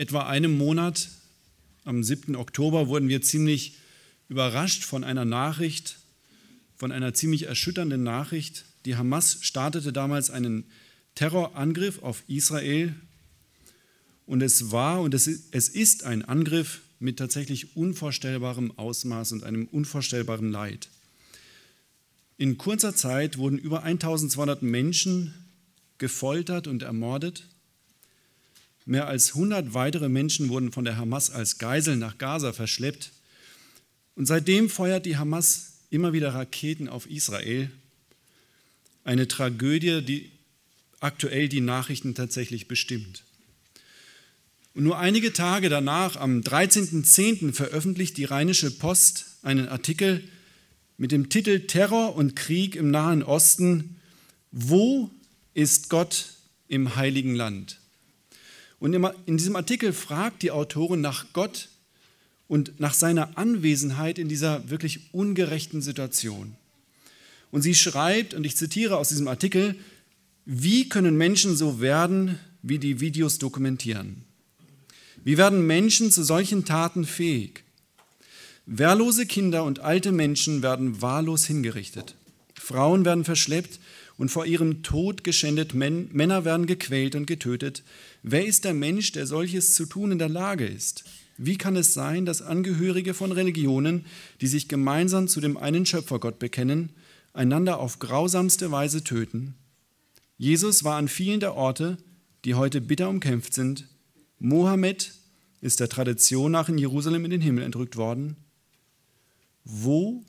etwa einem Monat, am 7. Oktober, wurden wir ziemlich überrascht von einer Nachricht, von einer ziemlich erschütternden Nachricht. Die Hamas startete damals einen Terrorangriff auf Israel und es war und es ist ein Angriff mit tatsächlich unvorstellbarem Ausmaß und einem unvorstellbaren Leid. In kurzer Zeit wurden über 1200 Menschen gefoltert und ermordet. Mehr als 100 weitere Menschen wurden von der Hamas als Geiseln nach Gaza verschleppt. Und seitdem feuert die Hamas immer wieder Raketen auf Israel. Eine Tragödie, die aktuell die Nachrichten tatsächlich bestimmt. Und nur einige Tage danach, am 13.10., veröffentlicht die Rheinische Post einen Artikel mit dem Titel Terror und Krieg im Nahen Osten. Wo ist Gott im heiligen Land? Und in diesem Artikel fragt die Autorin nach Gott und nach seiner Anwesenheit in dieser wirklich ungerechten Situation. Und sie schreibt, und ich zitiere aus diesem Artikel, wie können Menschen so werden, wie die Videos dokumentieren? Wie werden Menschen zu solchen Taten fähig? Wehrlose Kinder und alte Menschen werden wahllos hingerichtet. Frauen werden verschleppt und vor ihrem Tod geschändet. Männer werden gequält und getötet. Wer ist der Mensch, der solches zu tun in der Lage ist? Wie kann es sein, dass Angehörige von Religionen, die sich gemeinsam zu dem einen Schöpfergott bekennen, einander auf grausamste Weise töten? Jesus war an vielen der Orte, die heute bitter umkämpft sind, Mohammed ist der Tradition nach in Jerusalem in den Himmel entrückt worden. Wo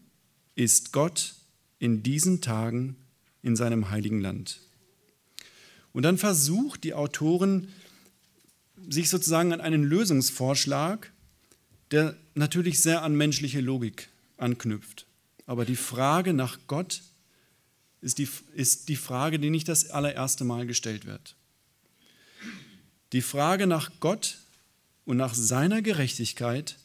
ist Gott in diesen Tagen in seinem heiligen Land? Und dann versucht die Autorin, sich sozusagen an einen Lösungsvorschlag, der natürlich sehr an menschliche Logik anknüpft. Aber die Frage nach Gott ist die, ist die Frage, die nicht das allererste Mal gestellt wird. Die Frage nach Gott und nach seiner Gerechtigkeit,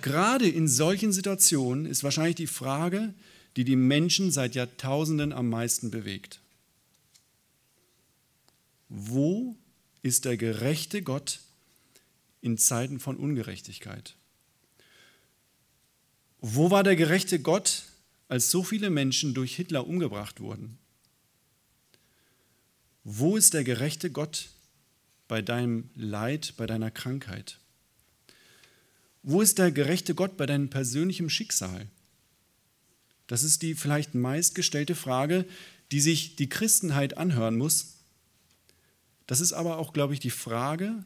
gerade in solchen Situationen, ist wahrscheinlich die Frage, die die Menschen seit Jahrtausenden am meisten bewegt. Wo ist der gerechte Gott in Zeiten von Ungerechtigkeit? Wo war der gerechte Gott, als so viele Menschen durch Hitler umgebracht wurden? Wo ist der gerechte Gott bei deinem Leid, bei deiner Krankheit? Wo ist der gerechte Gott bei deinem persönlichen Schicksal? Das ist die vielleicht meistgestellte Frage, die sich die Christenheit anhören muss. Das ist aber auch, glaube ich, die Frage,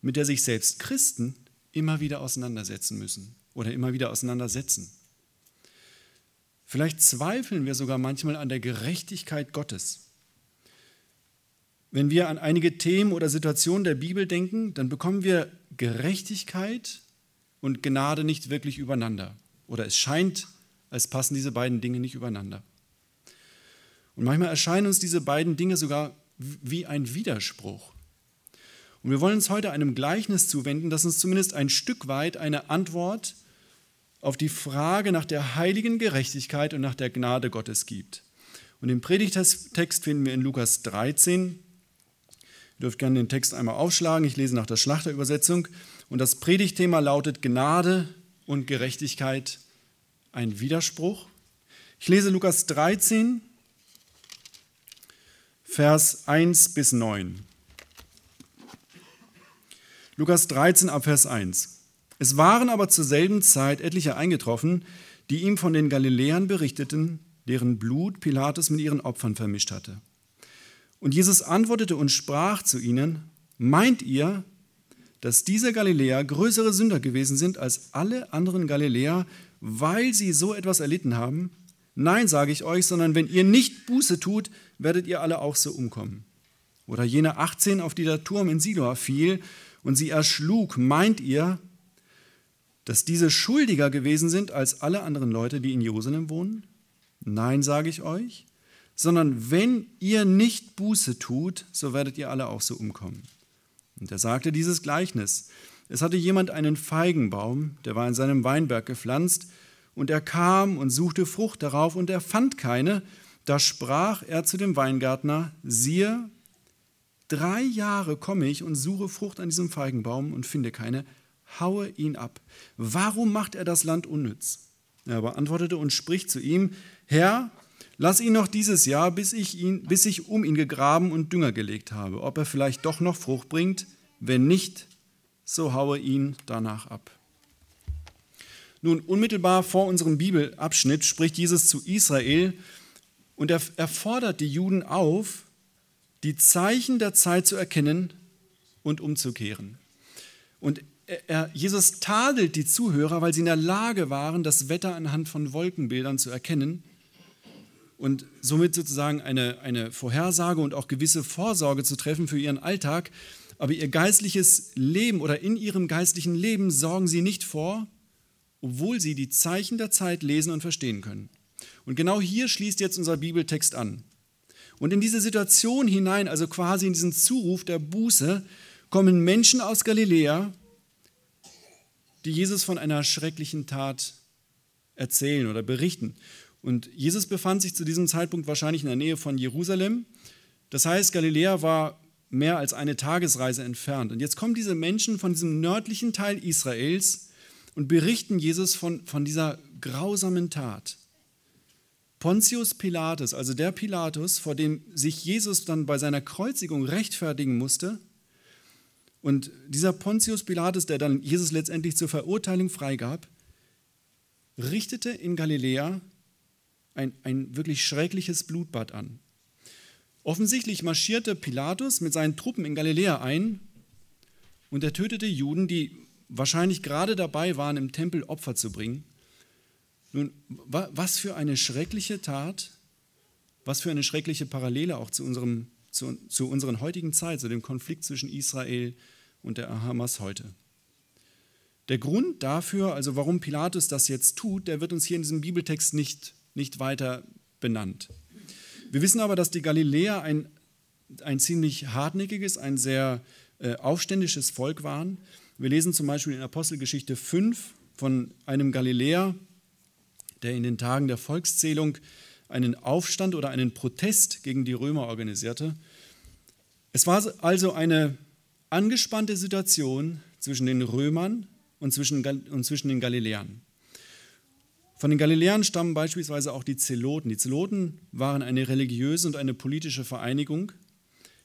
mit der sich selbst Christen immer wieder auseinandersetzen müssen oder immer wieder auseinandersetzen. Vielleicht zweifeln wir sogar manchmal an der Gerechtigkeit Gottes. Wenn wir an einige Themen oder Situationen der Bibel denken, dann bekommen wir Gerechtigkeit und Gnade nicht wirklich übereinander. Oder es scheint, als passen diese beiden Dinge nicht übereinander. Und manchmal erscheinen uns diese beiden Dinge sogar wie ein Widerspruch. Und wir wollen uns heute einem Gleichnis zuwenden, das uns zumindest ein Stück weit eine Antwort auf die Frage nach der heiligen Gerechtigkeit und nach der Gnade Gottes gibt. Und den Predigtext finden wir in Lukas 13, Ihr dürft gerne den Text einmal aufschlagen. Ich lese nach der Schlachterübersetzung. Und das Predigtthema lautet Gnade und Gerechtigkeit, ein Widerspruch. Ich lese Lukas 13, Vers 1 bis 9. Lukas 13 ab Vers 1. Es waren aber zur selben Zeit etliche eingetroffen, die ihm von den Galiläern berichteten, deren Blut Pilatus mit ihren Opfern vermischt hatte. Und Jesus antwortete und sprach zu ihnen, meint ihr, dass diese Galiläer größere Sünder gewesen sind als alle anderen Galiläer, weil sie so etwas erlitten haben? Nein, sage ich euch, sondern wenn ihr nicht Buße tut, werdet ihr alle auch so umkommen. Oder jene 18, auf die der Turm in Siloa fiel und sie erschlug, meint ihr, dass diese schuldiger gewesen sind als alle anderen Leute, die in Jerusalem wohnen? Nein, sage ich euch, sondern wenn ihr nicht Buße tut, so werdet ihr alle auch so umkommen. Und er sagte dieses Gleichnis. Es hatte jemand einen Feigenbaum, der war in seinem Weinberg gepflanzt, und er kam und suchte Frucht darauf, und er fand keine. Da sprach er zu dem Weingärtner, siehe, Drei Jahre komme ich und suche Frucht an diesem Feigenbaum und finde keine, haue ihn ab. Warum macht er das Land unnütz? Er aber antwortete und spricht zu ihm, Herr, lass ihn noch dieses Jahr, bis ich, ihn, bis ich um ihn gegraben und Dünger gelegt habe, ob er vielleicht doch noch Frucht bringt. Wenn nicht, so haue ihn danach ab. Nun, unmittelbar vor unserem Bibelabschnitt spricht Jesus zu Israel und er, er fordert die Juden auf, die Zeichen der Zeit zu erkennen und umzukehren. Und er, Jesus tadelt die Zuhörer, weil sie in der Lage waren, das Wetter anhand von Wolkenbildern zu erkennen und somit sozusagen eine, eine Vorhersage und auch gewisse Vorsorge zu treffen für ihren Alltag. Aber ihr geistliches Leben oder in ihrem geistlichen Leben sorgen sie nicht vor, obwohl sie die Zeichen der Zeit lesen und verstehen können. Und genau hier schließt jetzt unser Bibeltext an. Und in diese Situation hinein, also quasi in diesen Zuruf der Buße, kommen Menschen aus Galiläa, die Jesus von einer schrecklichen Tat erzählen oder berichten. Und Jesus befand sich zu diesem Zeitpunkt wahrscheinlich in der Nähe von Jerusalem. Das heißt, Galiläa war mehr als eine Tagesreise entfernt. Und jetzt kommen diese Menschen von diesem nördlichen Teil Israels und berichten Jesus von, von dieser grausamen Tat. Pontius Pilatus, also der Pilatus, vor dem sich Jesus dann bei seiner Kreuzigung rechtfertigen musste, und dieser Pontius Pilatus, der dann Jesus letztendlich zur Verurteilung freigab, richtete in Galiläa ein, ein wirklich schreckliches Blutbad an. Offensichtlich marschierte Pilatus mit seinen Truppen in Galiläa ein und er tötete Juden, die wahrscheinlich gerade dabei waren, im Tempel Opfer zu bringen. Nun, was für eine schreckliche Tat, was für eine schreckliche Parallele auch zu, unserem, zu, zu unserer heutigen Zeit, zu dem Konflikt zwischen Israel und der Hamas heute. Der Grund dafür, also warum Pilatus das jetzt tut, der wird uns hier in diesem Bibeltext nicht, nicht weiter benannt. Wir wissen aber, dass die Galiläer ein, ein ziemlich hartnäckiges, ein sehr äh, aufständisches Volk waren. Wir lesen zum Beispiel in Apostelgeschichte 5 von einem Galiläer, der in den Tagen der Volkszählung einen Aufstand oder einen Protest gegen die Römer organisierte. Es war also eine angespannte Situation zwischen den Römern und zwischen, und zwischen den Galiläern. Von den Galiläern stammen beispielsweise auch die Zeloten. Die Zeloten waren eine religiöse und eine politische Vereinigung,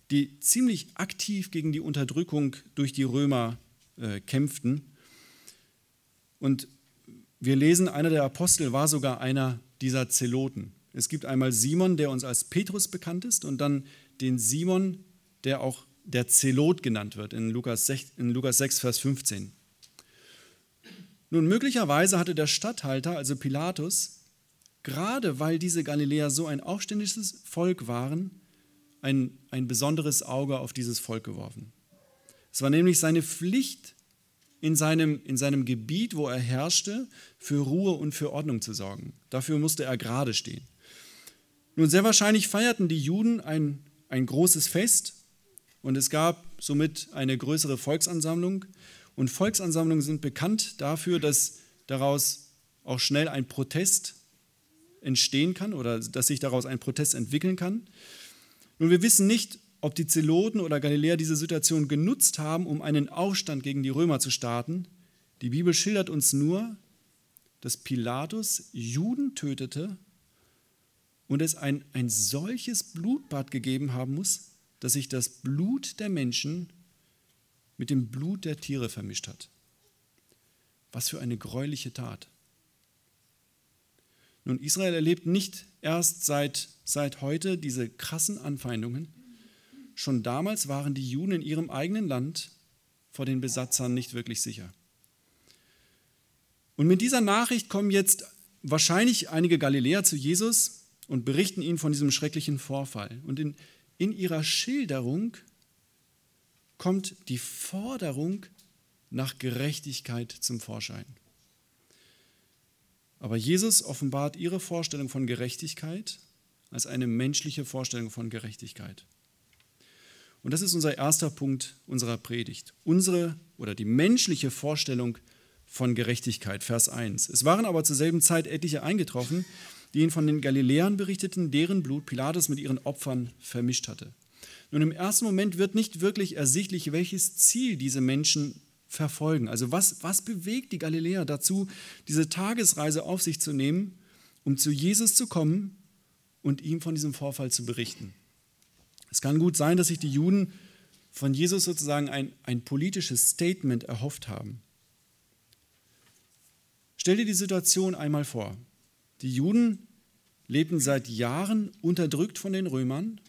die ziemlich aktiv gegen die Unterdrückung durch die Römer äh, kämpften. Und wir lesen, einer der Apostel war sogar einer dieser Zeloten. Es gibt einmal Simon, der uns als Petrus bekannt ist, und dann den Simon, der auch der Zelot genannt wird in Lukas 6, in Lukas 6 Vers 15. Nun, möglicherweise hatte der Statthalter, also Pilatus, gerade weil diese Galiläer so ein aufständisches Volk waren, ein, ein besonderes Auge auf dieses Volk geworfen. Es war nämlich seine Pflicht, in seinem, in seinem Gebiet, wo er herrschte, für Ruhe und für Ordnung zu sorgen. Dafür musste er gerade stehen. Nun, sehr wahrscheinlich feierten die Juden ein, ein großes Fest und es gab somit eine größere Volksansammlung. Und Volksansammlungen sind bekannt dafür, dass daraus auch schnell ein Protest entstehen kann oder dass sich daraus ein Protest entwickeln kann. Nun, wir wissen nicht, ob die Zeloten oder Galiläer diese Situation genutzt haben, um einen Aufstand gegen die Römer zu starten. Die Bibel schildert uns nur, dass Pilatus Juden tötete und es ein, ein solches Blutbad gegeben haben muss, dass sich das Blut der Menschen mit dem Blut der Tiere vermischt hat. Was für eine gräuliche Tat. Nun, Israel erlebt nicht erst seit, seit heute diese krassen Anfeindungen, Schon damals waren die Juden in ihrem eigenen Land vor den Besatzern nicht wirklich sicher. Und mit dieser Nachricht kommen jetzt wahrscheinlich einige Galiläer zu Jesus und berichten ihnen von diesem schrecklichen Vorfall. Und in, in ihrer Schilderung kommt die Forderung nach Gerechtigkeit zum Vorschein. Aber Jesus offenbart ihre Vorstellung von Gerechtigkeit als eine menschliche Vorstellung von Gerechtigkeit. Und das ist unser erster Punkt unserer Predigt. Unsere oder die menschliche Vorstellung von Gerechtigkeit, Vers 1. Es waren aber zur selben Zeit etliche eingetroffen, die ihn von den Galiläern berichteten, deren Blut Pilatus mit ihren Opfern vermischt hatte. Nun, im ersten Moment wird nicht wirklich ersichtlich, welches Ziel diese Menschen verfolgen. Also was, was bewegt die Galiläer dazu, diese Tagesreise auf sich zu nehmen, um zu Jesus zu kommen und ihm von diesem Vorfall zu berichten. Es kann gut sein, dass sich die Juden von Jesus sozusagen ein, ein politisches Statement erhofft haben. Stell dir die Situation einmal vor. Die Juden lebten seit Jahren unterdrückt von den Römern.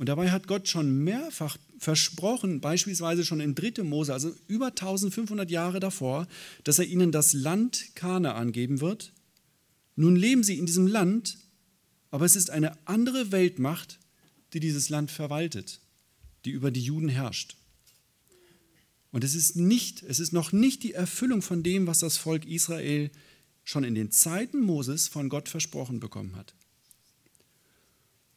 Und dabei hat Gott schon mehrfach versprochen, beispielsweise schon in 3. Mose, also über 1500 Jahre davor, dass er ihnen das Land Kanaan geben wird. Nun leben sie in diesem Land, aber es ist eine andere Weltmacht, die dieses Land verwaltet, die über die Juden herrscht. Und es ist nicht, es ist noch nicht die Erfüllung von dem, was das Volk Israel schon in den Zeiten Moses von Gott versprochen bekommen hat.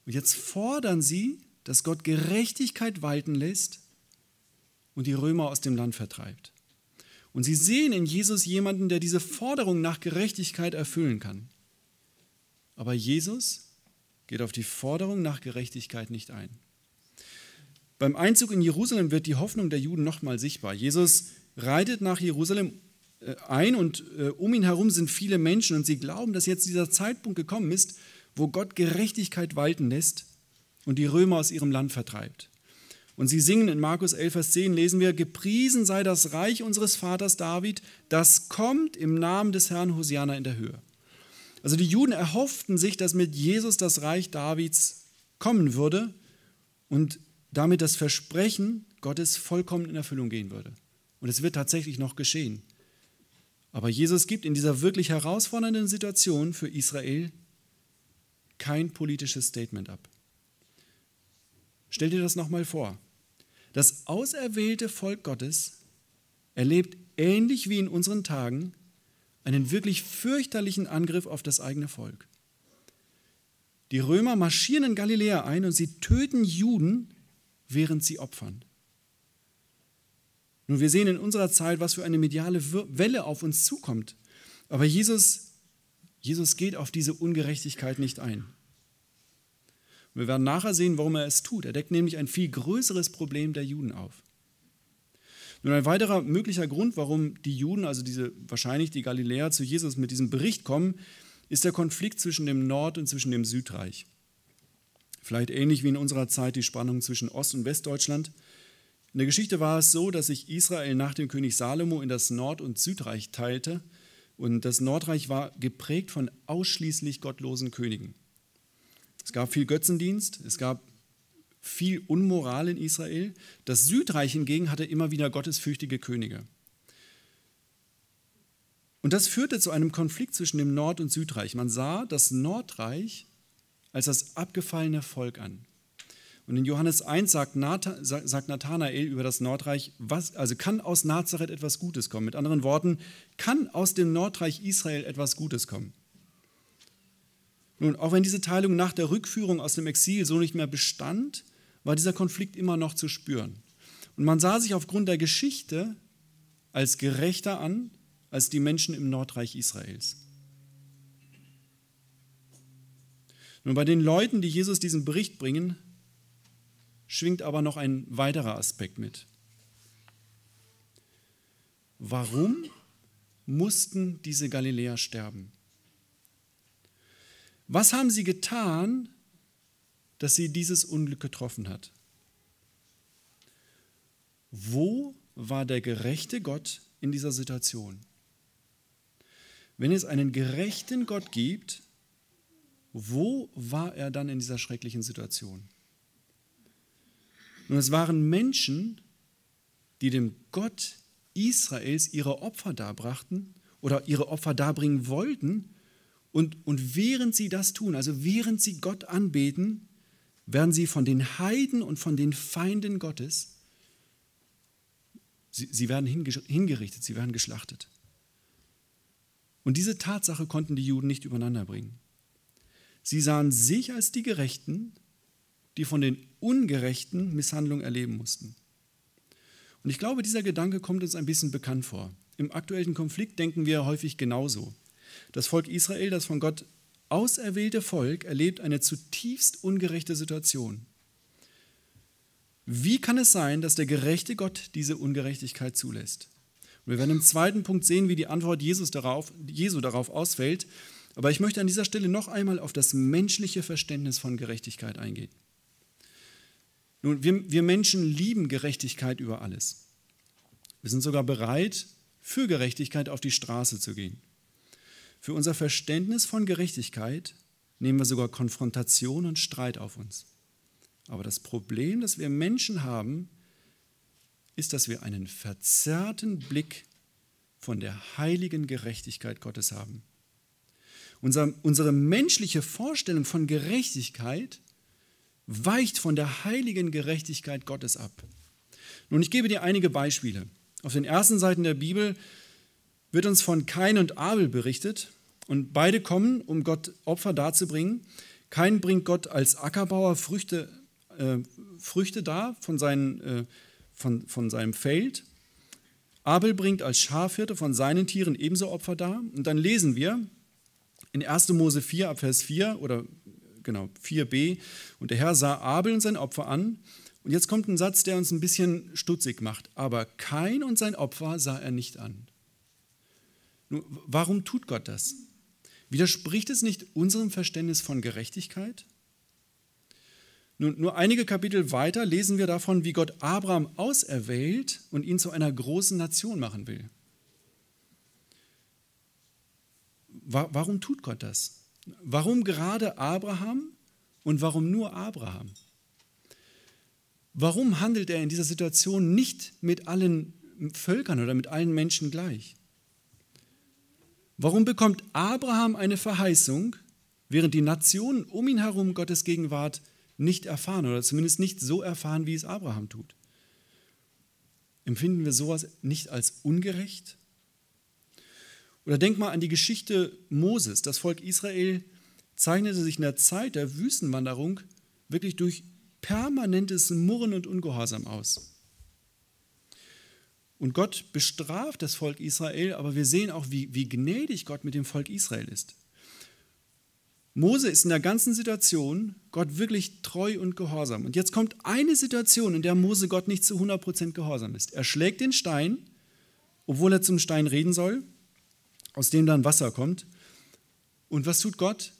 Und jetzt fordern sie, dass Gott Gerechtigkeit walten lässt und die Römer aus dem Land vertreibt. Und sie sehen in Jesus jemanden, der diese Forderung nach Gerechtigkeit erfüllen kann. Aber Jesus geht auf die Forderung nach Gerechtigkeit nicht ein. Beim Einzug in Jerusalem wird die Hoffnung der Juden nochmal sichtbar. Jesus reitet nach Jerusalem äh, ein und äh, um ihn herum sind viele Menschen und sie glauben, dass jetzt dieser Zeitpunkt gekommen ist, wo Gott Gerechtigkeit walten lässt und die Römer aus ihrem Land vertreibt. Und sie singen in Markus 11, Vers 10, lesen wir, gepriesen sei das Reich unseres Vaters David, das kommt im Namen des Herrn Hosiana in der Höhe. Also die Juden erhofften sich, dass mit Jesus das Reich Davids kommen würde und damit das Versprechen Gottes vollkommen in Erfüllung gehen würde. Und es wird tatsächlich noch geschehen. Aber Jesus gibt in dieser wirklich herausfordernden Situation für Israel kein politisches Statement ab. Stell dir das nochmal vor. Das auserwählte Volk Gottes erlebt ähnlich wie in unseren Tagen einen wirklich fürchterlichen Angriff auf das eigene Volk. Die Römer marschieren in Galiläa ein und sie töten Juden, während sie opfern. Nun, wir sehen in unserer Zeit, was für eine mediale Welle auf uns zukommt. Aber Jesus, Jesus geht auf diese Ungerechtigkeit nicht ein. Wir werden nachher sehen, warum er es tut. Er deckt nämlich ein viel größeres Problem der Juden auf. Nun ein weiterer möglicher Grund, warum die Juden, also diese, wahrscheinlich die Galiläer, zu Jesus mit diesem Bericht kommen, ist der Konflikt zwischen dem Nord- und zwischen dem Südreich. Vielleicht ähnlich wie in unserer Zeit die Spannung zwischen Ost- und Westdeutschland. In der Geschichte war es so, dass sich Israel nach dem König Salomo in das Nord- und Südreich teilte. Und das Nordreich war geprägt von ausschließlich gottlosen Königen. Es gab viel Götzendienst, es gab viel Unmoral in Israel. Das Südreich hingegen hatte immer wieder gottesfürchtige Könige. Und das führte zu einem Konflikt zwischen dem Nord- und Südreich. Man sah das Nordreich als das abgefallene Volk an. Und in Johannes 1 sagt, Nathanael über das Nordreich, was, also kann aus Nazareth etwas Gutes kommen. Mit anderen Worten, kann aus dem Nordreich Israel etwas Gutes kommen. Nun, auch wenn diese Teilung nach der Rückführung aus dem Exil so nicht mehr bestand, war dieser Konflikt immer noch zu spüren. Und man sah sich aufgrund der Geschichte als gerechter an als die Menschen im Nordreich Israels. Nun, bei den Leuten, die Jesus diesen Bericht bringen, schwingt aber noch ein weiterer Aspekt mit. Warum mussten diese Galiläer sterben? Was haben sie getan, dass sie dieses Unglück getroffen hat. Wo war der gerechte Gott in dieser Situation? Wenn es einen gerechten Gott gibt, wo war er dann in dieser schrecklichen Situation? Nun, es waren Menschen, die dem Gott Israels ihre Opfer darbrachten oder ihre Opfer darbringen wollten. Und, und während sie das tun, also während sie Gott anbeten, werden sie von den Heiden und von den Feinden Gottes, sie, sie werden hingerichtet, sie werden geschlachtet. Und diese Tatsache konnten die Juden nicht übereinander bringen. Sie sahen sich als die Gerechten, die von den Ungerechten Misshandlung erleben mussten. Und ich glaube, dieser Gedanke kommt uns ein bisschen bekannt vor. Im aktuellen Konflikt denken wir häufig genauso. Das Volk Israel, das von Gott auserwählte Volk erlebt eine zutiefst ungerechte Situation. Wie kann es sein, dass der gerechte Gott diese Ungerechtigkeit zulässt? Und wir werden im zweiten Punkt sehen, wie die Antwort Jesus darauf, Jesu darauf ausfällt. Aber ich möchte an dieser Stelle noch einmal auf das menschliche Verständnis von Gerechtigkeit eingehen. Nun, wir, wir Menschen lieben Gerechtigkeit über alles. Wir sind sogar bereit, für Gerechtigkeit auf die Straße zu gehen. Für unser Verständnis von Gerechtigkeit nehmen wir sogar Konfrontation und Streit auf uns. Aber das Problem, das wir Menschen haben, ist, dass wir einen verzerrten Blick von der heiligen Gerechtigkeit Gottes haben. Unser, unsere menschliche Vorstellung von Gerechtigkeit weicht von der heiligen Gerechtigkeit Gottes ab. Nun, ich gebe dir einige Beispiele. Auf den ersten Seiten der Bibel wird uns von Kain und Abel berichtet und beide kommen, um Gott Opfer darzubringen. Kain bringt Gott als Ackerbauer Früchte äh, Früchte dar von, seinen, äh, von, von seinem Feld. Abel bringt als Schafhirte von seinen Tieren ebenso Opfer dar. Und dann lesen wir in 1. Mose 4 ab Vers 4 oder genau 4b, und der Herr sah Abel und sein Opfer an. Und jetzt kommt ein Satz, der uns ein bisschen stutzig macht. Aber kein und sein Opfer sah er nicht an. Nun, warum tut Gott das? Widerspricht es nicht unserem Verständnis von Gerechtigkeit? Nun, nur einige Kapitel weiter lesen wir davon, wie Gott Abraham auserwählt und ihn zu einer großen Nation machen will. Warum tut Gott das? Warum gerade Abraham und warum nur Abraham? Warum handelt er in dieser Situation nicht mit allen Völkern oder mit allen Menschen gleich? Warum bekommt Abraham eine Verheißung, während die Nationen um ihn herum Gottes Gegenwart nicht erfahren oder zumindest nicht so erfahren, wie es Abraham tut. Empfinden wir sowas nicht als ungerecht? Oder denk mal an die Geschichte Moses. Das Volk Israel zeichnete sich in der Zeit der Wüstenwanderung wirklich durch permanentes Murren und Ungehorsam aus. Und Gott bestraft das Volk Israel, aber wir sehen auch, wie, wie gnädig Gott mit dem Volk Israel ist. Mose ist in der ganzen Situation Gott wirklich treu und gehorsam. Und jetzt kommt eine Situation, in der Mose Gott nicht zu 100% gehorsam ist. Er schlägt den Stein, obwohl er zum Stein reden soll, aus dem dann Wasser kommt. Und was tut Gott?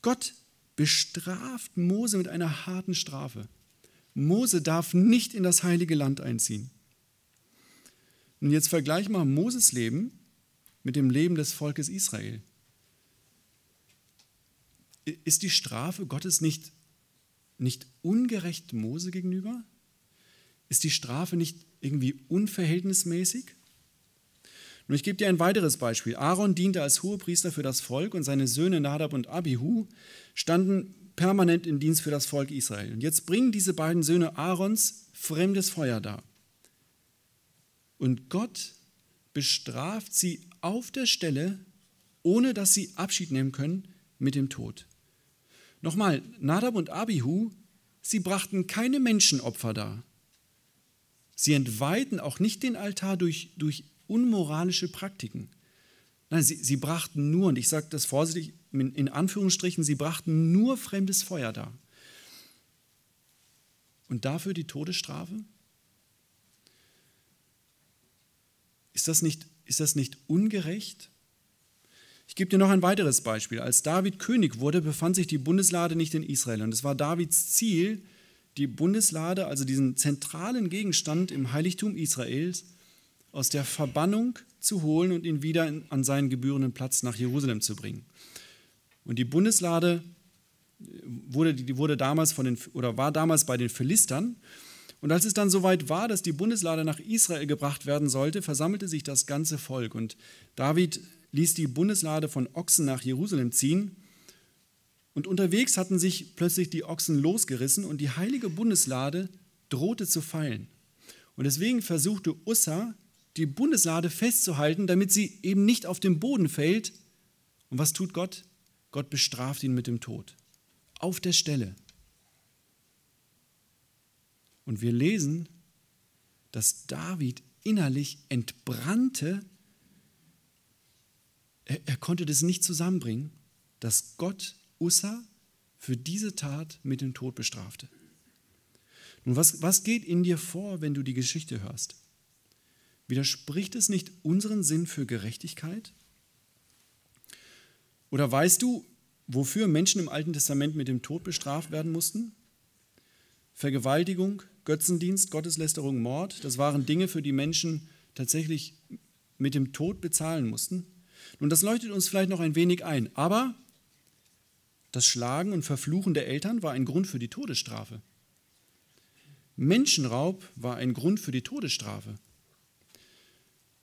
Gott bestraft Mose mit einer harten Strafe. Mose darf nicht in das heilige Land einziehen. Und jetzt vergleich mal Moses Leben mit dem Leben des Volkes Israel ist die Strafe Gottes nicht, nicht ungerecht Mose gegenüber? Ist die Strafe nicht irgendwie unverhältnismäßig? Nun, ich gebe dir ein weiteres Beispiel. Aaron diente als Hohepriester für das Volk und seine Söhne Nadab und Abihu standen permanent im Dienst für das Volk Israel. Und jetzt bringen diese beiden Söhne Aarons fremdes Feuer dar. Und Gott bestraft sie auf der Stelle, ohne dass sie Abschied nehmen können, mit dem Tod. Nochmal, Nadab und Abihu, sie brachten keine Menschenopfer dar. Sie entweihten auch nicht den Altar durch, durch unmoralische Praktiken. Nein, sie, sie brachten nur, und ich sage das vorsichtig in Anführungsstrichen, sie brachten nur fremdes Feuer dar. Und dafür die Todesstrafe? Ist das nicht, ist das nicht ungerecht? Ich gebe dir noch ein weiteres Beispiel. Als David König wurde, befand sich die Bundeslade nicht in Israel. Und es war Davids Ziel, die Bundeslade, also diesen zentralen Gegenstand im Heiligtum Israels, aus der Verbannung zu holen und ihn wieder an seinen gebührenden Platz nach Jerusalem zu bringen. Und die Bundeslade wurde, die wurde damals von den, oder war damals bei den Philistern. Und als es dann soweit war, dass die Bundeslade nach Israel gebracht werden sollte, versammelte sich das ganze Volk. Und David ließ die Bundeslade von Ochsen nach Jerusalem ziehen. Und unterwegs hatten sich plötzlich die Ochsen losgerissen und die heilige Bundeslade drohte zu fallen. Und deswegen versuchte Ussa, die Bundeslade festzuhalten, damit sie eben nicht auf den Boden fällt. Und was tut Gott? Gott bestraft ihn mit dem Tod. Auf der Stelle. Und wir lesen, dass David innerlich entbrannte er, er konnte das nicht zusammenbringen, dass Gott Ussa für diese Tat mit dem Tod bestrafte. Und was, was geht in dir vor, wenn du die Geschichte hörst? Widerspricht es nicht unseren Sinn für Gerechtigkeit? Oder weißt du, wofür Menschen im Alten Testament mit dem Tod bestraft werden mussten? Vergewaltigung, Götzendienst, Gotteslästerung, Mord, das waren Dinge, für die Menschen tatsächlich mit dem Tod bezahlen mussten. Nun, das leuchtet uns vielleicht noch ein wenig ein, aber das Schlagen und Verfluchen der Eltern war ein Grund für die Todesstrafe. Menschenraub war ein Grund für die Todesstrafe.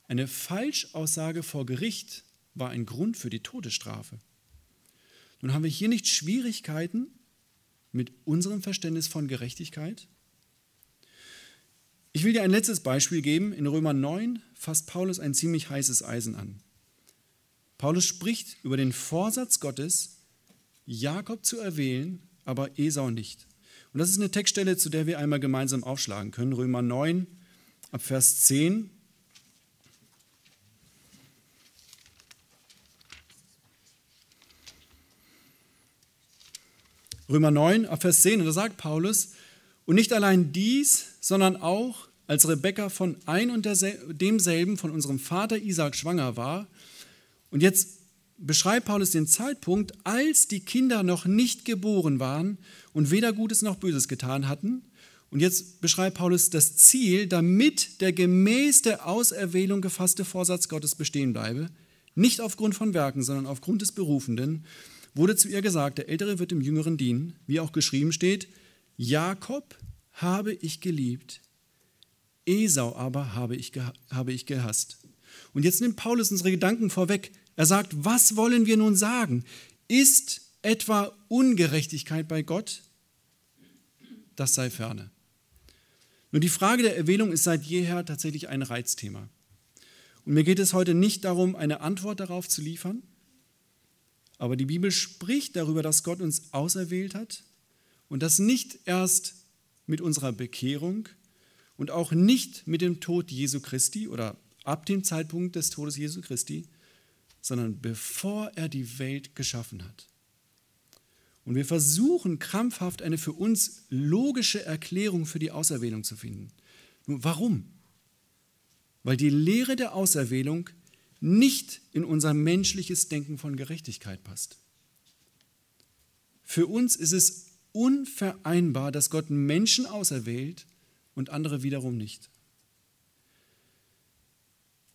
Eine Falschaussage vor Gericht war ein Grund für die Todesstrafe. Nun haben wir hier nicht Schwierigkeiten mit unserem Verständnis von Gerechtigkeit. Ich will dir ein letztes Beispiel geben. In Römer 9 fasst Paulus ein ziemlich heißes Eisen an. Paulus spricht über den Vorsatz Gottes, Jakob zu erwählen, aber Esau nicht. Und das ist eine Textstelle, zu der wir einmal gemeinsam aufschlagen können. Römer 9 ab Vers 10. Römer 9, Vers 10, und da sagt Paulus, und nicht allein dies, sondern auch, als Rebekka von ein und demselben von unserem Vater Isaac schwanger war. Und jetzt beschreibt Paulus den Zeitpunkt, als die Kinder noch nicht geboren waren und weder Gutes noch Böses getan hatten. Und jetzt beschreibt Paulus das Ziel, damit der gemäß der Auserwählung gefasste Vorsatz Gottes bestehen bleibe, nicht aufgrund von Werken, sondern aufgrund des Berufenden wurde zu ihr gesagt, der Ältere wird dem Jüngeren dienen, wie auch geschrieben steht, Jakob habe ich geliebt, Esau aber habe ich, habe ich gehasst. Und jetzt nimmt Paulus unsere Gedanken vorweg. Er sagt, was wollen wir nun sagen? Ist etwa Ungerechtigkeit bei Gott? Das sei ferne. Nur die Frage der Erwählung ist seit jeher tatsächlich ein Reizthema. Und mir geht es heute nicht darum, eine Antwort darauf zu liefern, aber die Bibel spricht darüber, dass Gott uns auserwählt hat und das nicht erst mit unserer Bekehrung und auch nicht mit dem Tod Jesu Christi oder ab dem Zeitpunkt des Todes Jesu Christi, sondern bevor er die Welt geschaffen hat. Und wir versuchen krampfhaft eine für uns logische Erklärung für die Auserwählung zu finden. Nun, warum? Weil die Lehre der Auserwählung nicht in unser menschliches Denken von Gerechtigkeit passt. Für uns ist es unvereinbar, dass Gott Menschen auserwählt und andere wiederum nicht.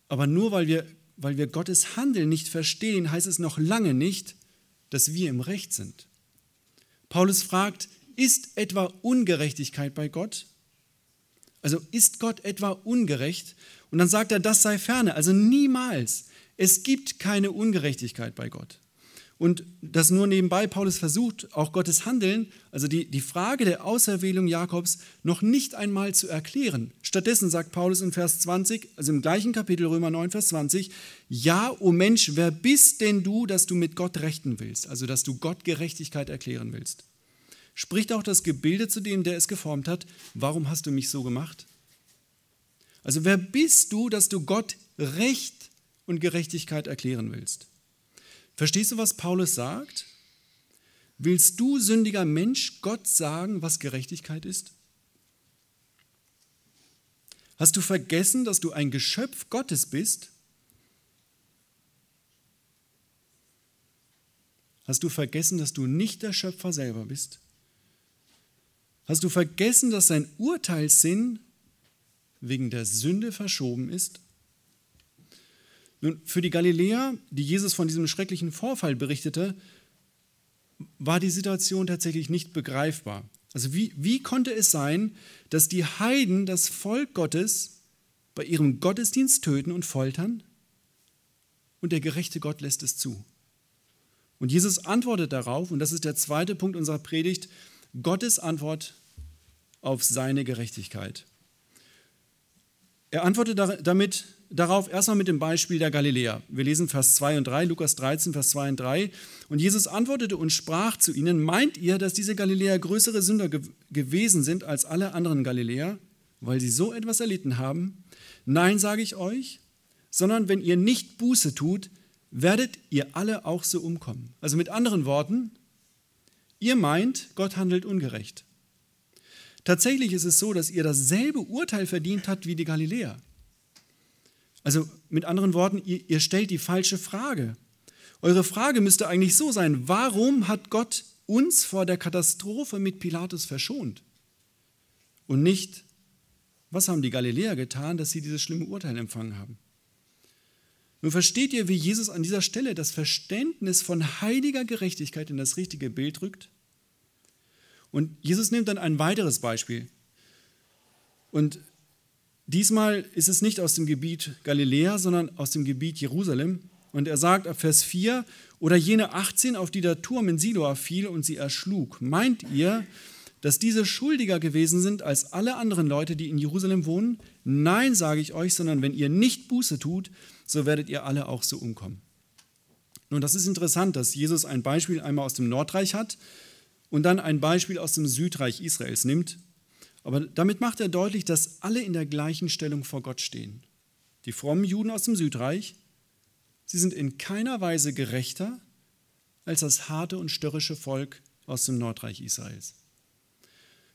Aber nur weil wir, weil wir Gottes Handeln nicht verstehen, heißt es noch lange nicht, dass wir im Recht sind. Paulus fragt, ist etwa Ungerechtigkeit bei Gott? Also ist Gott etwa ungerecht? Und dann sagt er, das sei ferne. Also niemals. Es gibt keine Ungerechtigkeit bei Gott. Und das nur nebenbei, Paulus versucht auch Gottes Handeln, also die, die Frage der Auserwählung Jakobs, noch nicht einmal zu erklären. Stattdessen sagt Paulus in Vers 20, also im gleichen Kapitel Römer 9, Vers 20, ja, o oh Mensch, wer bist denn du, dass du mit Gott rechten willst, also dass du Gott Gerechtigkeit erklären willst? Spricht auch das Gebilde zu dem, der es geformt hat, warum hast du mich so gemacht? Also wer bist du, dass du Gott Recht und Gerechtigkeit erklären willst? Verstehst du, was Paulus sagt? Willst du, sündiger Mensch, Gott sagen, was Gerechtigkeit ist? Hast du vergessen, dass du ein Geschöpf Gottes bist? Hast du vergessen, dass du nicht der Schöpfer selber bist? Hast du vergessen, dass sein Urteilssinn wegen der Sünde verschoben ist? Nun, für die Galiläer, die Jesus von diesem schrecklichen Vorfall berichtete, war die Situation tatsächlich nicht begreifbar. Also wie, wie konnte es sein, dass die Heiden das Volk Gottes bei ihrem Gottesdienst töten und foltern und der gerechte Gott lässt es zu? Und Jesus antwortet darauf, und das ist der zweite Punkt unserer Predigt, Gottes Antwort auf seine Gerechtigkeit. Er antwortet damit darauf erstmal mit dem Beispiel der Galiläer. Wir lesen Vers 2 und 3, Lukas 13, Vers 2 und 3. Und Jesus antwortete und sprach zu ihnen, meint ihr, dass diese Galiläer größere Sünder ge gewesen sind als alle anderen Galiläer, weil sie so etwas erlitten haben? Nein, sage ich euch, sondern wenn ihr nicht Buße tut, werdet ihr alle auch so umkommen. Also mit anderen Worten, ihr meint, Gott handelt ungerecht. Tatsächlich ist es so, dass ihr dasselbe Urteil verdient habt wie die Galiläer. Also mit anderen Worten, ihr, ihr stellt die falsche Frage. Eure Frage müsste eigentlich so sein, warum hat Gott uns vor der Katastrophe mit Pilatus verschont? Und nicht, was haben die Galiläer getan, dass sie dieses schlimme Urteil empfangen haben? Nun versteht ihr, wie Jesus an dieser Stelle das Verständnis von heiliger Gerechtigkeit in das richtige Bild rückt? Und Jesus nimmt dann ein weiteres Beispiel. Und diesmal ist es nicht aus dem Gebiet Galiläa, sondern aus dem Gebiet Jerusalem. Und er sagt ab Vers 4, oder jene 18, auf die der Turm in Siloa fiel und sie erschlug. Meint ihr, dass diese schuldiger gewesen sind als alle anderen Leute, die in Jerusalem wohnen? Nein, sage ich euch, sondern wenn ihr nicht Buße tut, so werdet ihr alle auch so umkommen. Nun, das ist interessant, dass Jesus ein Beispiel einmal aus dem Nordreich hat und dann ein Beispiel aus dem Südreich Israels nimmt. Aber damit macht er deutlich, dass alle in der gleichen Stellung vor Gott stehen. Die frommen Juden aus dem Südreich, sie sind in keiner Weise gerechter als das harte und störrische Volk aus dem Nordreich Israels.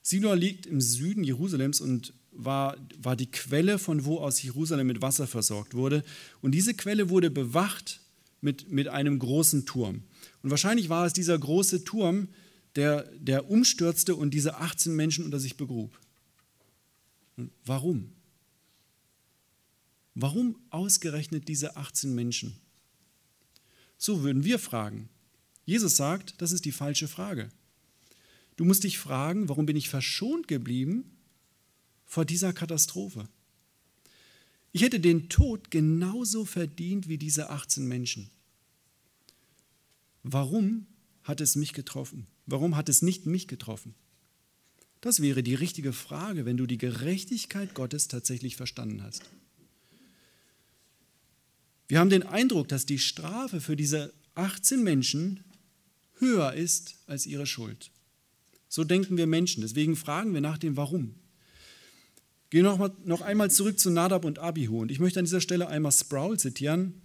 Siloa liegt im Süden Jerusalems und war, war die Quelle, von wo aus Jerusalem mit Wasser versorgt wurde. Und diese Quelle wurde bewacht mit, mit einem großen Turm. Und wahrscheinlich war es dieser große Turm, der, der umstürzte und diese 18 Menschen unter sich begrub. Warum? Warum ausgerechnet diese 18 Menschen? So würden wir fragen. Jesus sagt, das ist die falsche Frage. Du musst dich fragen, warum bin ich verschont geblieben vor dieser Katastrophe. Ich hätte den Tod genauso verdient wie diese 18 Menschen. Warum hat es mich getroffen? Warum hat es nicht mich getroffen? Das wäre die richtige Frage, wenn du die Gerechtigkeit Gottes tatsächlich verstanden hast. Wir haben den Eindruck, dass die Strafe für diese 18 Menschen höher ist als ihre Schuld. So denken wir Menschen. Deswegen fragen wir nach dem Warum. Gehe noch, noch einmal zurück zu Nadab und Abihu. Und ich möchte an dieser Stelle einmal Sproul zitieren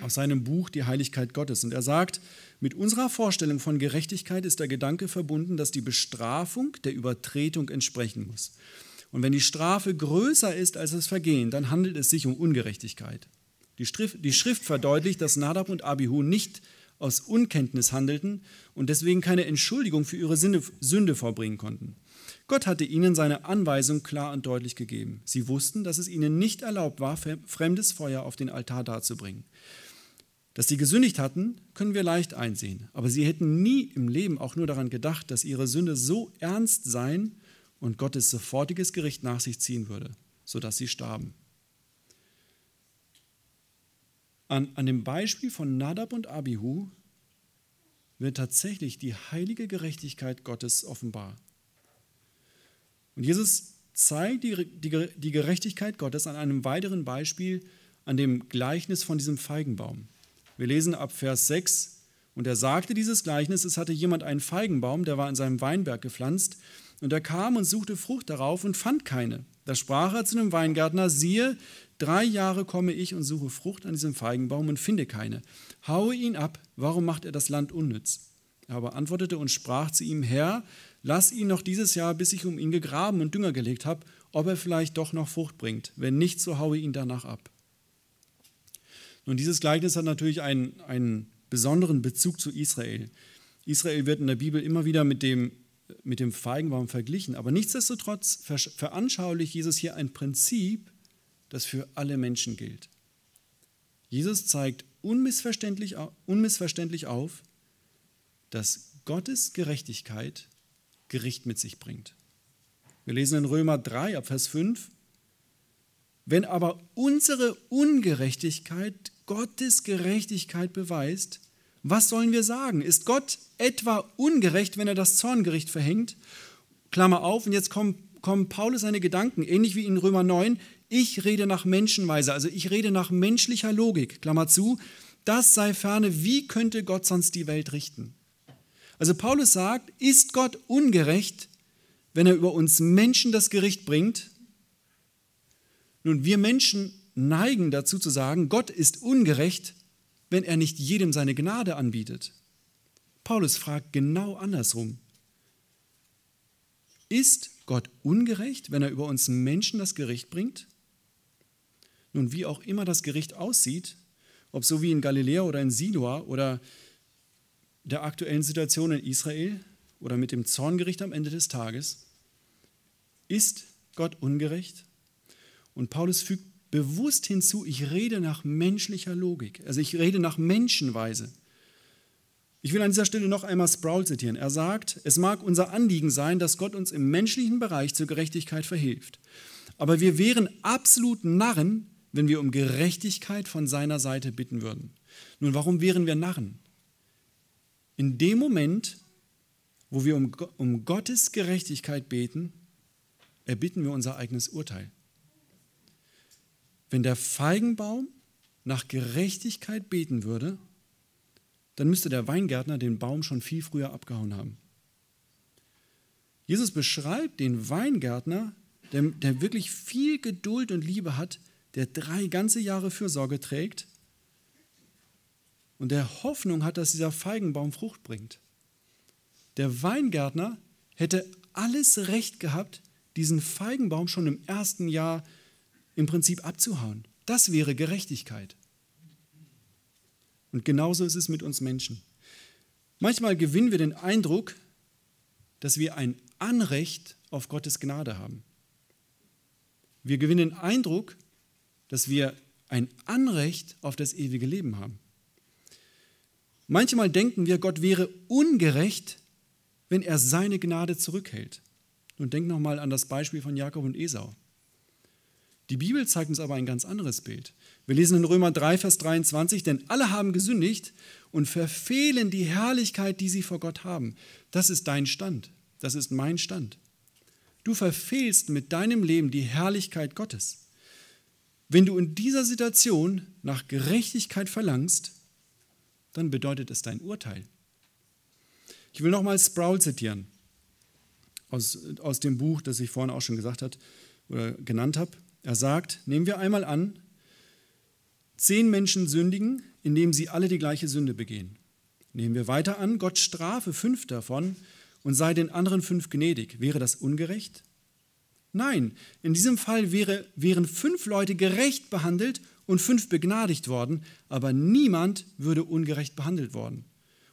aus seinem Buch Die Heiligkeit Gottes. Und er sagt, mit unserer Vorstellung von Gerechtigkeit ist der Gedanke verbunden, dass die Bestrafung der Übertretung entsprechen muss. Und wenn die Strafe größer ist als das Vergehen, dann handelt es sich um Ungerechtigkeit. Die Schrift, die Schrift verdeutlicht, dass Nadab und Abihu nicht aus Unkenntnis handelten und deswegen keine Entschuldigung für ihre Sünde vorbringen konnten. Gott hatte ihnen seine Anweisung klar und deutlich gegeben. Sie wussten, dass es ihnen nicht erlaubt war, fremdes Feuer auf den Altar darzubringen. Dass sie gesündigt hatten, können wir leicht einsehen. Aber sie hätten nie im Leben auch nur daran gedacht, dass ihre Sünde so ernst sein und Gottes sofortiges Gericht nach sich ziehen würde, sodass sie starben. An, an dem Beispiel von Nadab und Abihu wird tatsächlich die heilige Gerechtigkeit Gottes offenbar. Und Jesus zeigt die, die, die Gerechtigkeit Gottes an einem weiteren Beispiel, an dem Gleichnis von diesem Feigenbaum. Wir lesen ab Vers 6, und er sagte dieses Gleichnis, es hatte jemand einen Feigenbaum, der war in seinem Weinberg gepflanzt, und er kam und suchte Frucht darauf und fand keine. Da sprach er zu dem Weingärtner, siehe, drei Jahre komme ich und suche Frucht an diesem Feigenbaum und finde keine. Haue ihn ab, warum macht er das Land unnütz? Er aber antwortete und sprach zu ihm, Herr, lass ihn noch dieses Jahr, bis ich um ihn gegraben und Dünger gelegt habe, ob er vielleicht doch noch Frucht bringt. Wenn nicht, so haue ihn danach ab. Nun, dieses Gleichnis hat natürlich einen, einen besonderen Bezug zu Israel. Israel wird in der Bibel immer wieder mit dem, mit dem Feigenbaum verglichen, aber nichtsdestotrotz veranschaulicht Jesus hier ein Prinzip, das für alle Menschen gilt. Jesus zeigt unmissverständlich, unmissverständlich auf, dass Gottes Gerechtigkeit Gericht mit sich bringt. Wir lesen in Römer 3 ab Vers 5, wenn aber unsere Ungerechtigkeit Gottes Gerechtigkeit beweist, was sollen wir sagen? Ist Gott etwa ungerecht, wenn er das Zorngericht verhängt? Klammer auf, und jetzt kommen, kommen Paulus seine Gedanken, ähnlich wie in Römer 9. Ich rede nach Menschenweise, also ich rede nach menschlicher Logik, Klammer zu. Das sei ferne, wie könnte Gott sonst die Welt richten? Also Paulus sagt, ist Gott ungerecht, wenn er über uns Menschen das Gericht bringt? Nun, wir Menschen neigen dazu zu sagen, Gott ist ungerecht, wenn er nicht jedem seine Gnade anbietet. Paulus fragt genau andersrum. Ist Gott ungerecht, wenn er über uns Menschen das Gericht bringt? Nun, wie auch immer das Gericht aussieht, ob so wie in Galiläa oder in Siloa oder der aktuellen Situation in Israel oder mit dem Zorngericht am Ende des Tages, ist Gott ungerecht? Und Paulus fügt bewusst hinzu, ich rede nach menschlicher Logik, also ich rede nach Menschenweise. Ich will an dieser Stelle noch einmal Sproul zitieren. Er sagt, es mag unser Anliegen sein, dass Gott uns im menschlichen Bereich zur Gerechtigkeit verhilft. Aber wir wären absolut Narren, wenn wir um Gerechtigkeit von seiner Seite bitten würden. Nun, warum wären wir Narren? In dem Moment, wo wir um, um Gottes Gerechtigkeit beten, erbitten wir unser eigenes Urteil. Wenn der Feigenbaum nach Gerechtigkeit beten würde, dann müsste der Weingärtner den Baum schon viel früher abgehauen haben. Jesus beschreibt den Weingärtner, der, der wirklich viel Geduld und Liebe hat, der drei ganze Jahre Fürsorge trägt und der Hoffnung hat, dass dieser Feigenbaum Frucht bringt. Der Weingärtner hätte alles Recht gehabt, diesen Feigenbaum schon im ersten Jahr im Prinzip abzuhauen. Das wäre Gerechtigkeit. Und genauso ist es mit uns Menschen. Manchmal gewinnen wir den Eindruck, dass wir ein Anrecht auf Gottes Gnade haben. Wir gewinnen den Eindruck, dass wir ein Anrecht auf das ewige Leben haben. Manchmal denken wir, Gott wäre ungerecht, wenn er seine Gnade zurückhält. Und denk nochmal an das Beispiel von Jakob und Esau. Die Bibel zeigt uns aber ein ganz anderes Bild. Wir lesen in Römer 3, Vers 23, denn alle haben gesündigt und verfehlen die Herrlichkeit, die sie vor Gott haben. Das ist dein Stand, das ist mein Stand. Du verfehlst mit deinem Leben die Herrlichkeit Gottes. Wenn du in dieser Situation nach Gerechtigkeit verlangst, dann bedeutet es dein Urteil. Ich will nochmal Sproul zitieren aus, aus dem Buch, das ich vorhin auch schon gesagt hat, oder genannt habe. Er sagt, nehmen wir einmal an, zehn Menschen sündigen, indem sie alle die gleiche Sünde begehen. Nehmen wir weiter an, Gott strafe fünf davon und sei den anderen fünf gnädig. Wäre das ungerecht? Nein, in diesem Fall wäre, wären fünf Leute gerecht behandelt und fünf begnadigt worden, aber niemand würde ungerecht behandelt worden.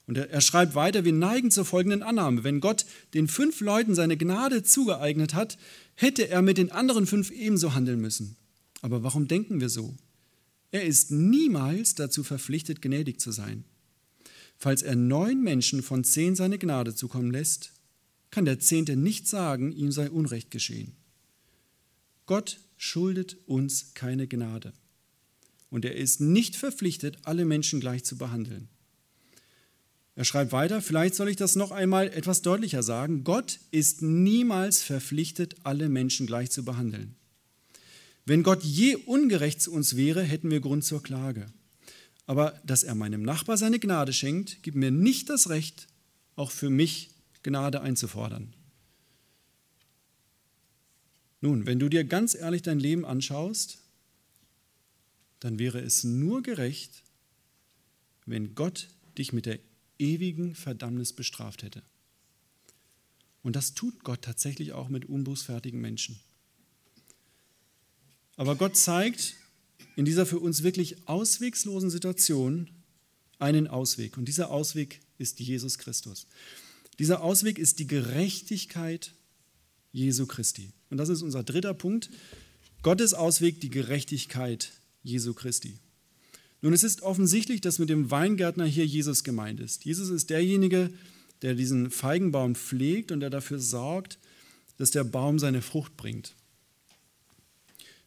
Und er, schreibt weiter, wir neigen zur folgenden Annahme. Wenn Gott den fünf Leuten seine Gnade zugeeignet hat, hätte er mit den anderen fünf ebenso handeln müssen. Aber warum denken wir so? Er ist niemals dazu verpflichtet, gnädig zu sein. Falls er neun Menschen von zehn seine Gnade zukommen lässt, kann der Zehnte nicht sagen, ihm sei Unrecht geschehen. Gott schuldet uns keine Gnade. Und er ist nicht verpflichtet, alle Menschen gleich zu behandeln. Er schreibt weiter, vielleicht soll ich das noch einmal etwas deutlicher sagen. Gott ist niemals verpflichtet, alle Menschen gleich zu behandeln. Wenn Gott je ungerecht zu uns wäre, hätten wir Grund zur Klage. Aber dass er meinem Nachbar seine Gnade schenkt, gibt mir nicht das Recht, auch für mich Gnade einzufordern. Nun, wenn du dir ganz ehrlich dein Leben anschaust, dann wäre es nur gerecht, wenn Gott dich mit der ewigen Verdammnis bestraft hätte. Und das tut Gott tatsächlich auch mit unbußfertigen Menschen. Aber Gott zeigt in dieser für uns wirklich auswegslosen Situation einen Ausweg. Und dieser Ausweg ist Jesus Christus. Dieser Ausweg ist die Gerechtigkeit Jesu Christi. Und das ist unser dritter Punkt. Gottes Ausweg, die Gerechtigkeit Jesu Christi. Nun, es ist offensichtlich, dass mit dem Weingärtner hier Jesus gemeint ist. Jesus ist derjenige, der diesen Feigenbaum pflegt und der dafür sorgt, dass der Baum seine Frucht bringt.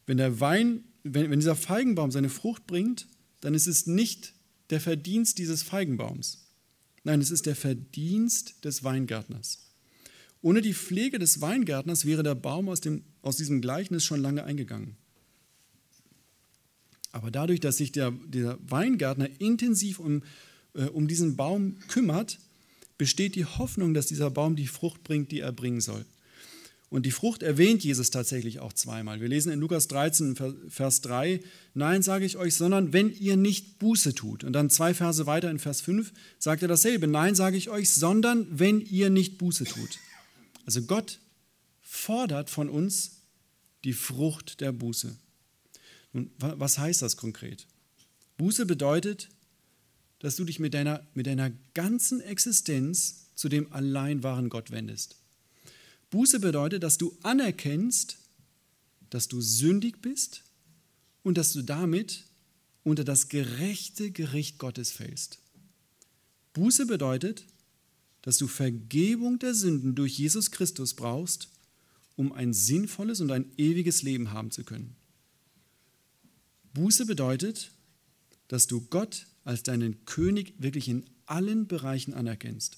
Wenn, der Wein, wenn, wenn dieser Feigenbaum seine Frucht bringt, dann ist es nicht der Verdienst dieses Feigenbaums. Nein, es ist der Verdienst des Weingärtners. Ohne die Pflege des Weingärtners wäre der Baum aus, dem, aus diesem Gleichnis schon lange eingegangen. Aber dadurch, dass sich der, der Weingärtner intensiv um, äh, um diesen Baum kümmert, besteht die Hoffnung, dass dieser Baum die Frucht bringt, die er bringen soll. Und die Frucht erwähnt Jesus tatsächlich auch zweimal. Wir lesen in Lukas 13, Vers 3, Nein, sage ich euch, sondern wenn ihr nicht Buße tut. Und dann zwei Verse weiter in Vers 5 sagt er dasselbe. Nein, sage ich euch, sondern wenn ihr nicht Buße tut. Also Gott fordert von uns die Frucht der Buße. Nun, was heißt das konkret? Buße bedeutet, dass du dich mit deiner, mit deiner ganzen Existenz zu dem allein wahren Gott wendest. Buße bedeutet, dass du anerkennst, dass du sündig bist und dass du damit unter das gerechte Gericht Gottes fällst. Buße bedeutet, dass du Vergebung der Sünden durch Jesus Christus brauchst, um ein sinnvolles und ein ewiges Leben haben zu können. Buße bedeutet, dass du Gott als deinen König wirklich in allen Bereichen anerkennst.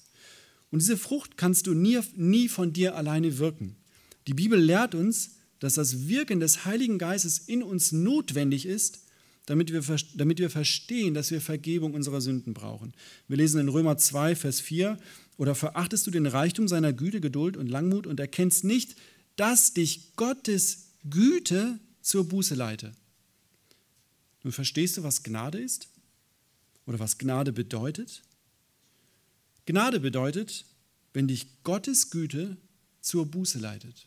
Und diese Frucht kannst du nie, nie von dir alleine wirken. Die Bibel lehrt uns, dass das Wirken des Heiligen Geistes in uns notwendig ist, damit wir, damit wir verstehen, dass wir Vergebung unserer Sünden brauchen. Wir lesen in Römer 2, Vers 4, oder verachtest du den Reichtum seiner Güte, Geduld und Langmut und erkennst nicht, dass dich Gottes Güte zur Buße leite? Nun verstehst du, was Gnade ist? Oder was Gnade bedeutet? Gnade bedeutet, wenn dich Gottes Güte zur Buße leitet.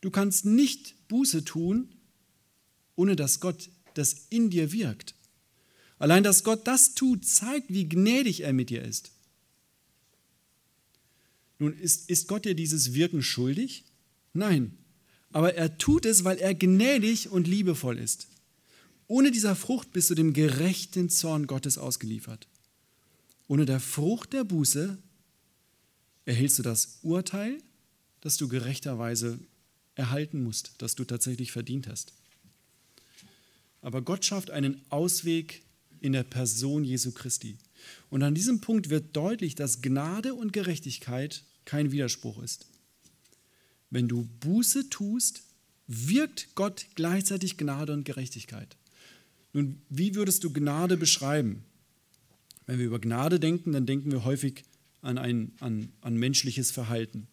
Du kannst nicht Buße tun, ohne dass Gott das in dir wirkt. Allein, dass Gott das tut, zeigt, wie gnädig er mit dir ist. Nun, ist, ist Gott dir dieses Wirken schuldig? Nein, aber er tut es, weil er gnädig und liebevoll ist. Ohne dieser Frucht bist du dem gerechten Zorn Gottes ausgeliefert. Ohne der Frucht der Buße erhältst du das Urteil, das du gerechterweise erhalten musst, das du tatsächlich verdient hast. Aber Gott schafft einen Ausweg in der Person Jesu Christi. Und an diesem Punkt wird deutlich, dass Gnade und Gerechtigkeit kein Widerspruch ist. Wenn du Buße tust, wirkt Gott gleichzeitig Gnade und Gerechtigkeit. Nun, wie würdest du Gnade beschreiben? Wenn wir über Gnade denken, dann denken wir häufig an, ein, an, an menschliches Verhalten.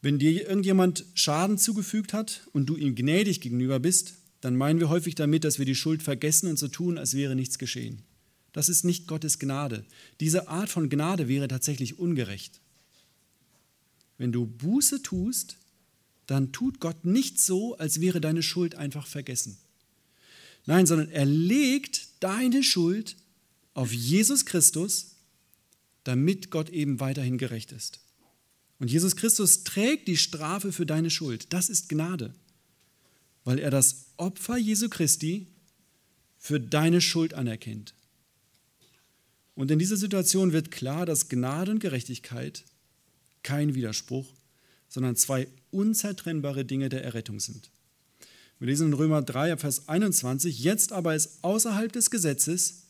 Wenn dir irgendjemand Schaden zugefügt hat und du ihm gnädig gegenüber bist, dann meinen wir häufig damit, dass wir die Schuld vergessen und so tun, als wäre nichts geschehen. Das ist nicht Gottes Gnade. Diese Art von Gnade wäre tatsächlich ungerecht. Wenn du Buße tust, dann tut Gott nicht so, als wäre deine Schuld einfach vergessen. Nein, sondern er legt deine Schuld auf Jesus Christus, damit Gott eben weiterhin gerecht ist. Und Jesus Christus trägt die Strafe für deine Schuld. Das ist Gnade, weil er das Opfer Jesu Christi für deine Schuld anerkennt. Und in dieser Situation wird klar, dass Gnade und Gerechtigkeit kein Widerspruch, sondern zwei unzertrennbare Dinge der Errettung sind. Wir lesen in Römer 3, Vers 21, jetzt aber ist außerhalb des Gesetzes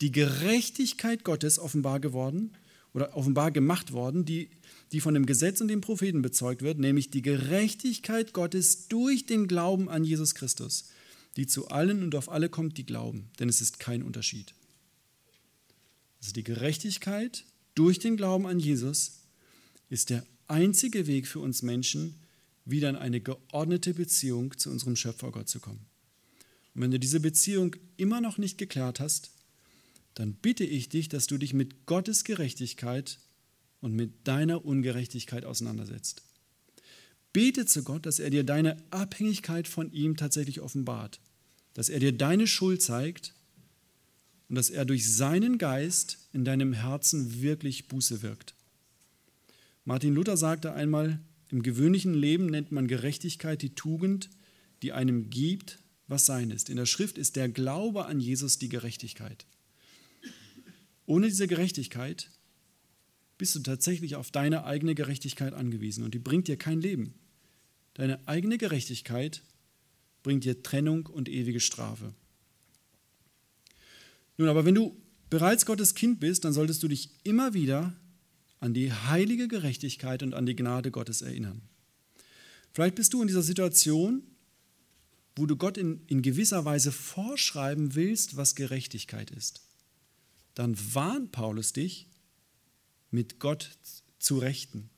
die Gerechtigkeit Gottes offenbar geworden oder offenbar gemacht worden, die, die von dem Gesetz und den Propheten bezeugt wird, nämlich die Gerechtigkeit Gottes durch den Glauben an Jesus Christus, die zu allen und auf alle kommt, die glauben, denn es ist kein Unterschied. Also die Gerechtigkeit durch den Glauben an Jesus ist der einzige Weg für uns Menschen, wieder in eine geordnete Beziehung zu unserem Schöpfer Gott zu kommen. Und wenn du diese Beziehung immer noch nicht geklärt hast, dann bitte ich dich, dass du dich mit Gottes Gerechtigkeit und mit deiner Ungerechtigkeit auseinandersetzt. Bete zu Gott, dass er dir deine Abhängigkeit von ihm tatsächlich offenbart, dass er dir deine Schuld zeigt und dass er durch seinen Geist in deinem Herzen wirklich Buße wirkt. Martin Luther sagte einmal, im gewöhnlichen Leben nennt man Gerechtigkeit die Tugend, die einem gibt, was sein ist. In der Schrift ist der Glaube an Jesus die Gerechtigkeit. Ohne diese Gerechtigkeit bist du tatsächlich auf deine eigene Gerechtigkeit angewiesen und die bringt dir kein Leben. Deine eigene Gerechtigkeit bringt dir Trennung und ewige Strafe. Nun, aber wenn du bereits Gottes Kind bist, dann solltest du dich immer wieder an die heilige Gerechtigkeit und an die Gnade Gottes erinnern. Vielleicht bist du in dieser Situation, wo du Gott in, in gewisser Weise vorschreiben willst, was Gerechtigkeit ist. Dann warnt Paulus dich, mit Gott zu rechten.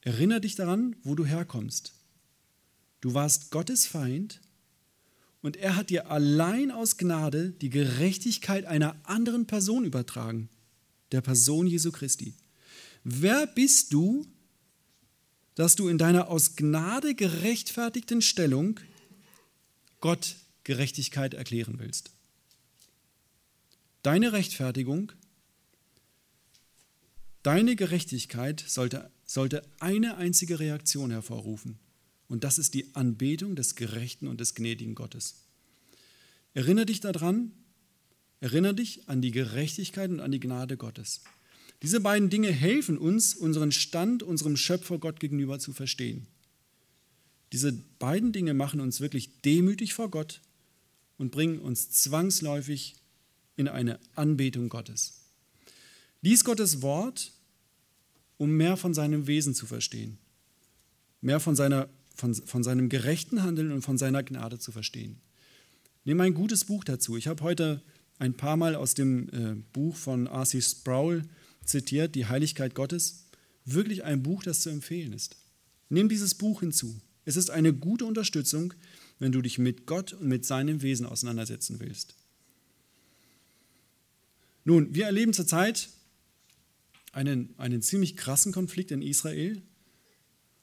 Erinnere dich daran, wo du herkommst. Du warst Gottes Feind und er hat dir allein aus Gnade die Gerechtigkeit einer anderen Person übertragen der Person Jesu Christi. Wer bist du, dass du in deiner aus Gnade gerechtfertigten Stellung Gott Gerechtigkeit erklären willst. Deine Rechtfertigung, deine Gerechtigkeit sollte, sollte eine einzige Reaktion hervorrufen. Und das ist die Anbetung des gerechten und des gnädigen Gottes. Erinnere dich daran, erinnere dich an die Gerechtigkeit und an die Gnade Gottes. Diese beiden Dinge helfen uns, unseren Stand unserem Schöpfer Gott gegenüber zu verstehen. Diese beiden Dinge machen uns wirklich demütig vor Gott und bringen uns zwangsläufig in eine Anbetung Gottes. Lies Gottes Wort, um mehr von seinem Wesen zu verstehen, mehr von, seiner, von, von seinem gerechten Handeln und von seiner Gnade zu verstehen. Nimm ein gutes Buch dazu. Ich habe heute ein paar Mal aus dem äh, Buch von R.C. Sproul zitiert, Die Heiligkeit Gottes. Wirklich ein Buch, das zu empfehlen ist. Nimm dieses Buch hinzu. Es ist eine gute Unterstützung, wenn du dich mit Gott und mit seinem Wesen auseinandersetzen willst. Nun, wir erleben zurzeit einen, einen ziemlich krassen Konflikt in Israel.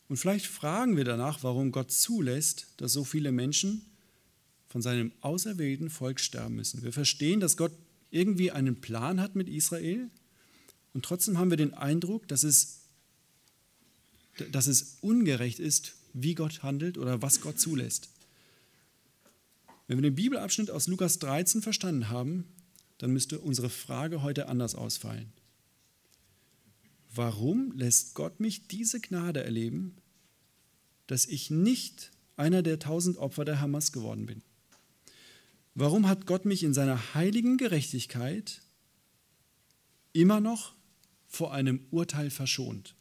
Und vielleicht fragen wir danach, warum Gott zulässt, dass so viele Menschen von seinem auserwählten Volk sterben müssen. Wir verstehen, dass Gott irgendwie einen Plan hat mit Israel und trotzdem haben wir den Eindruck, dass es, dass es ungerecht ist, wie Gott handelt oder was Gott zulässt. Wenn wir den Bibelabschnitt aus Lukas 13 verstanden haben, dann müsste unsere Frage heute anders ausfallen. Warum lässt Gott mich diese Gnade erleben, dass ich nicht einer der tausend Opfer der Hamas geworden bin? Warum hat Gott mich in seiner heiligen Gerechtigkeit immer noch vor einem Urteil verschont,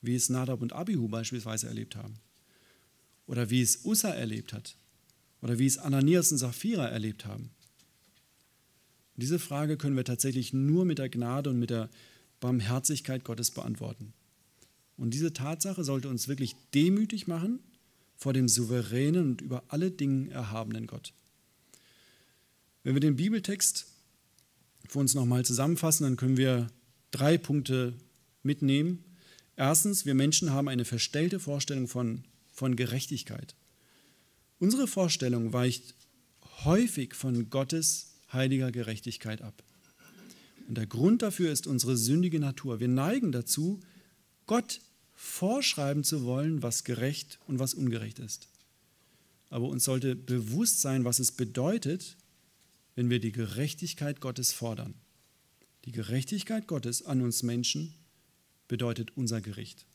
wie es Nadab und Abihu beispielsweise erlebt haben? Oder wie es Ussa erlebt hat? Oder wie es Ananias und Sapphira erlebt haben? Diese Frage können wir tatsächlich nur mit der Gnade und mit der Barmherzigkeit Gottes beantworten. Und diese Tatsache sollte uns wirklich demütig machen vor dem souveränen und über alle Dinge erhabenen Gott. Wenn wir den Bibeltext für uns nochmal zusammenfassen, dann können wir drei Punkte mitnehmen. Erstens, wir Menschen haben eine verstellte Vorstellung von, von Gerechtigkeit. Unsere Vorstellung weicht häufig von Gottes heiliger Gerechtigkeit ab. Und der Grund dafür ist unsere sündige Natur. Wir neigen dazu, Gott vorschreiben zu wollen, was gerecht und was ungerecht ist. Aber uns sollte bewusst sein, was es bedeutet, wenn wir die Gerechtigkeit Gottes fordern. Die Gerechtigkeit Gottes an uns Menschen bedeutet unser Gericht.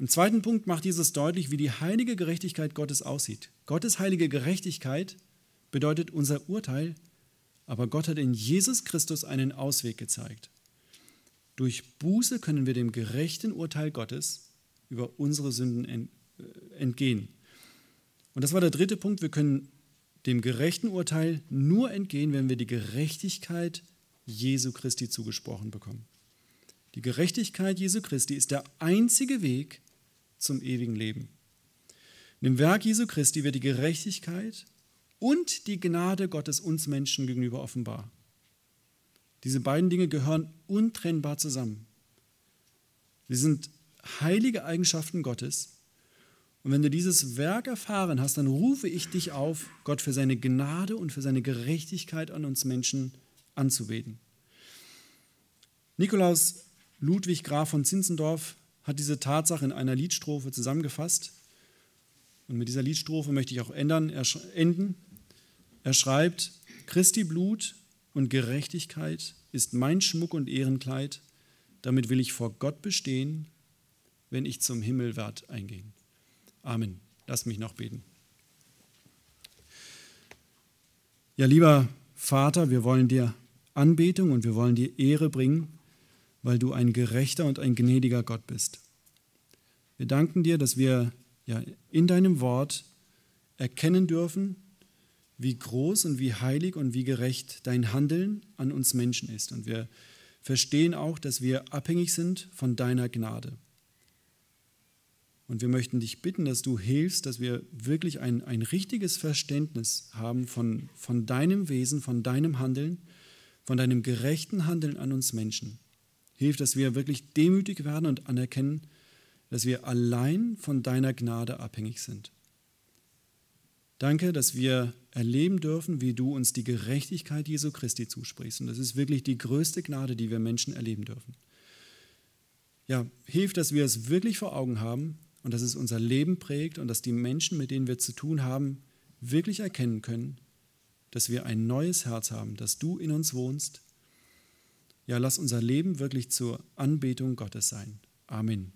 Im zweiten Punkt macht Jesus deutlich, wie die heilige Gerechtigkeit Gottes aussieht. Gottes heilige Gerechtigkeit bedeutet unser Urteil, aber Gott hat in Jesus Christus einen Ausweg gezeigt. Durch Buße können wir dem gerechten Urteil Gottes über unsere Sünden äh, entgehen. Und das war der dritte Punkt. Wir können dem gerechten Urteil nur entgehen, wenn wir die Gerechtigkeit Jesu Christi zugesprochen bekommen. Die Gerechtigkeit Jesu Christi ist der einzige Weg zum ewigen Leben. In dem Werk Jesu Christi wird die Gerechtigkeit und die Gnade Gottes uns Menschen gegenüber offenbar. Diese beiden Dinge gehören untrennbar zusammen. Sie sind heilige Eigenschaften Gottes und wenn du dieses Werk erfahren hast, dann rufe ich dich auf, Gott für seine Gnade und für seine Gerechtigkeit an uns Menschen anzubeten. Nikolaus Ludwig Graf von Zinzendorf hat diese Tatsache in einer Liedstrophe zusammengefasst. Und mit dieser Liedstrophe möchte ich auch ändern, enden. Er schreibt, Christi Blut und Gerechtigkeit ist mein Schmuck und Ehrenkleid, damit will ich vor Gott bestehen, wenn ich zum Himmel werd eingehen. Amen. Lass mich noch beten. Ja, lieber Vater, wir wollen dir Anbetung und wir wollen dir Ehre bringen, weil du ein gerechter und ein gnädiger Gott bist. Wir danken dir, dass wir ja, in deinem Wort erkennen dürfen, wie groß und wie heilig und wie gerecht dein Handeln an uns Menschen ist. Und wir verstehen auch, dass wir abhängig sind von deiner Gnade. Und wir möchten dich bitten, dass du hilfst, dass wir wirklich ein, ein richtiges Verständnis haben von, von deinem Wesen, von deinem Handeln, von deinem gerechten Handeln an uns Menschen. Hilf, dass wir wirklich demütig werden und anerkennen, dass wir allein von deiner Gnade abhängig sind. Danke, dass wir erleben dürfen, wie du uns die Gerechtigkeit Jesu Christi zusprichst. Und das ist wirklich die größte Gnade, die wir Menschen erleben dürfen. Ja, hilf, dass wir es wirklich vor Augen haben und dass es unser Leben prägt und dass die Menschen, mit denen wir zu tun haben, wirklich erkennen können, dass wir ein neues Herz haben, dass du in uns wohnst. Ja, lass unser Leben wirklich zur Anbetung Gottes sein. Amen.